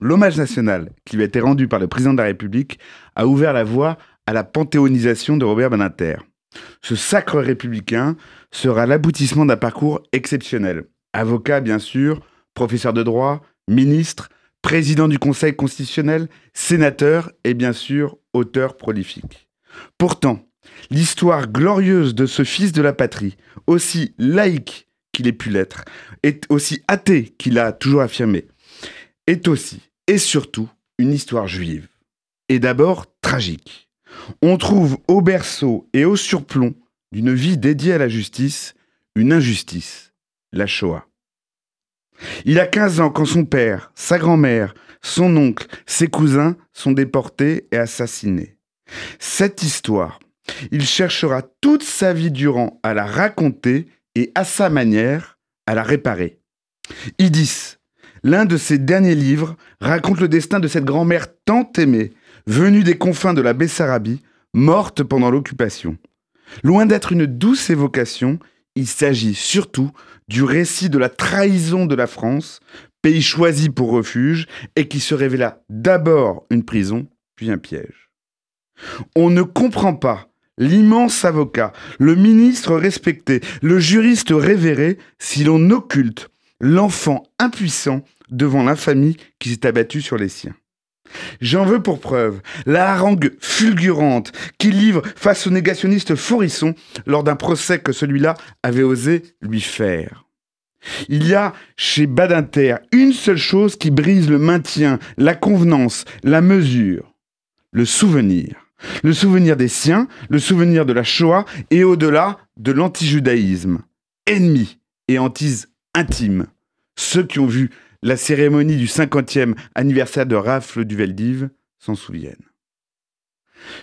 L'hommage national qui lui a été rendu par le président de la République a ouvert la voie à la panthéonisation de Robert Beninter. Ce sacre républicain sera l'aboutissement d'un parcours exceptionnel. Avocat, bien sûr, professeur de droit, ministre, président du Conseil constitutionnel, sénateur et bien sûr auteur prolifique. Pourtant, l'histoire glorieuse de ce fils de la patrie, aussi laïque qu'il ait pu l'être, est aussi athée qu'il a toujours affirmé, est aussi et surtout une histoire juive. Et d'abord tragique. On trouve au berceau et au surplomb d'une vie dédiée à la justice une injustice, la Shoah. Il a 15 ans quand son père, sa grand-mère, son oncle, ses cousins sont déportés et assassinés. Cette histoire, il cherchera toute sa vie durant à la raconter et à sa manière à la réparer. Idis, l'un de ses derniers livres, raconte le destin de cette grand-mère tant aimée, venue des confins de la Bessarabie, morte pendant l'occupation. Loin d'être une douce évocation, il s'agit surtout du récit de la trahison de la France, pays choisi pour refuge et qui se révéla d'abord une prison, puis un piège. On ne comprend pas l'immense avocat, le ministre respecté, le juriste révéré si l'on occulte l'enfant impuissant devant l'infamie qui s'est abattue sur les siens. J'en veux pour preuve la harangue fulgurante qu'il livre face au négationniste Forisson lors d'un procès que celui-là avait osé lui faire. Il y a chez Badinter une seule chose qui brise le maintien, la convenance, la mesure, le souvenir. Le souvenir des siens, le souvenir de la Shoah et au-delà de l'antijudaïsme. Ennemis et antis intimes. Ceux qui ont vu la cérémonie du 50e anniversaire de Rafle du Veldiv s'en souviennent.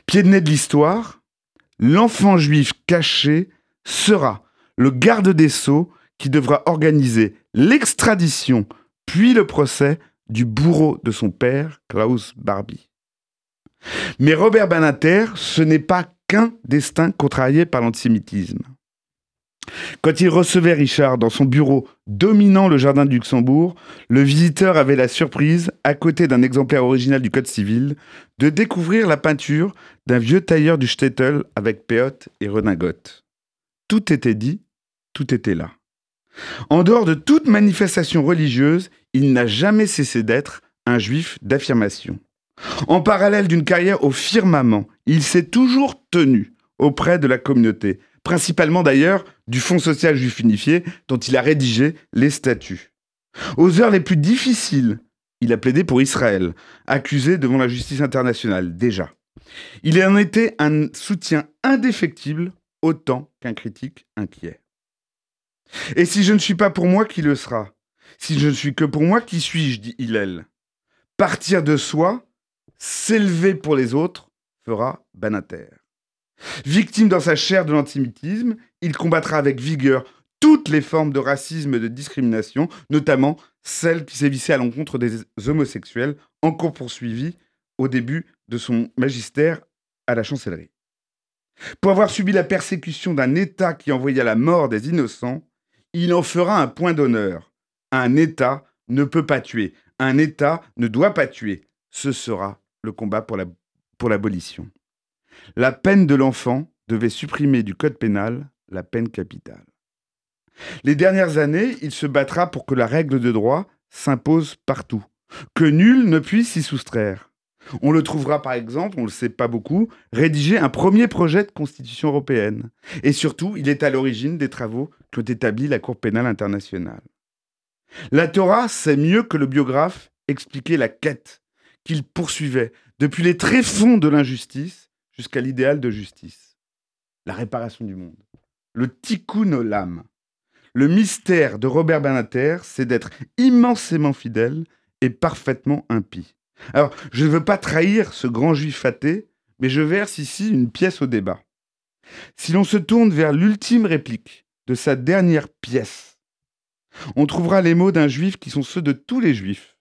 Pied de nez de l'histoire, l'enfant juif caché sera le garde des sceaux qui devra organiser l'extradition puis le procès du bourreau de son père, Klaus Barbie. Mais Robert Banater, ce n'est pas qu'un destin contrarié par l'antisémitisme. Quand il recevait Richard dans son bureau dominant le jardin du Luxembourg, le visiteur avait la surprise, à côté d'un exemplaire original du Code civil, de découvrir la peinture d'un vieux tailleur du Stettel avec péote et redingote. Tout était dit, tout était là. En dehors de toute manifestation religieuse, il n'a jamais cessé d'être un juif d'affirmation. En parallèle d'une carrière au firmament, il s'est toujours tenu auprès de la communauté, principalement d'ailleurs du Fonds social juif unifié dont il a rédigé les statuts. Aux heures les plus difficiles, il a plaidé pour Israël, accusé devant la justice internationale déjà. Il en était un soutien indéfectible autant qu'un critique inquiet. Et si je ne suis pas pour moi, qui le sera? Si je ne suis que pour moi, qui suis-je? dit Hillel. Partir de soi, s'élever pour les autres, fera Banater. Victime dans sa chair de l'antisémitisme, il combattra avec vigueur toutes les formes de racisme et de discrimination, notamment celles qui sévissaient à l'encontre des homosexuels, encore poursuivis au début de son magistère à la chancellerie. Pour avoir subi la persécution d'un État qui envoyait la mort des innocents, il en fera un point d'honneur. Un État ne peut pas tuer, un État ne doit pas tuer. Ce sera le combat pour l'abolition. La, peine de l'enfant devait supprimer du code pénal la peine capitale. Les dernières années, il se battra pour que la règle de droit s'impose partout, que nul ne puisse s'y soustraire. On le trouvera par exemple, on ne le sait pas beaucoup, rédiger un premier projet de constitution européenne. Et surtout, il est à l'origine des travaux qu'ont établi la Cour pénale internationale. La Torah sait mieux que le biographe expliquer la quête qu'il poursuivait depuis les tréfonds de l'injustice jusqu'à l'idéal de justice. La réparation du monde. Le tikkun olam. Le mystère de Robert Bernater, c'est d'être immensément fidèle et parfaitement impie. Alors, je ne veux pas trahir ce grand juif athée, mais je verse ici une pièce au débat. Si l'on se tourne vers l'ultime réplique de sa dernière pièce, on trouvera les mots d'un juif qui sont ceux de tous les juifs,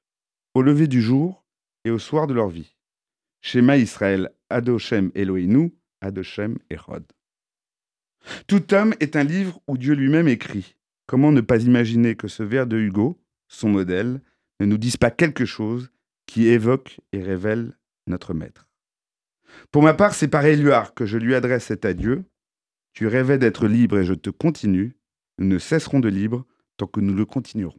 au lever du jour et au soir de leur vie. Shema Israël, Adoshem Adoshem Erod. Tout homme est un livre où Dieu lui-même écrit. Comment ne pas imaginer que ce vers de Hugo, son modèle, ne nous dise pas quelque chose qui évoque et révèle notre maître. Pour ma part, c'est par Éluard que je lui adresse cet adieu. Tu rêvais d'être libre et je te continue. Nous ne cesserons de libre tant que nous le continuerons.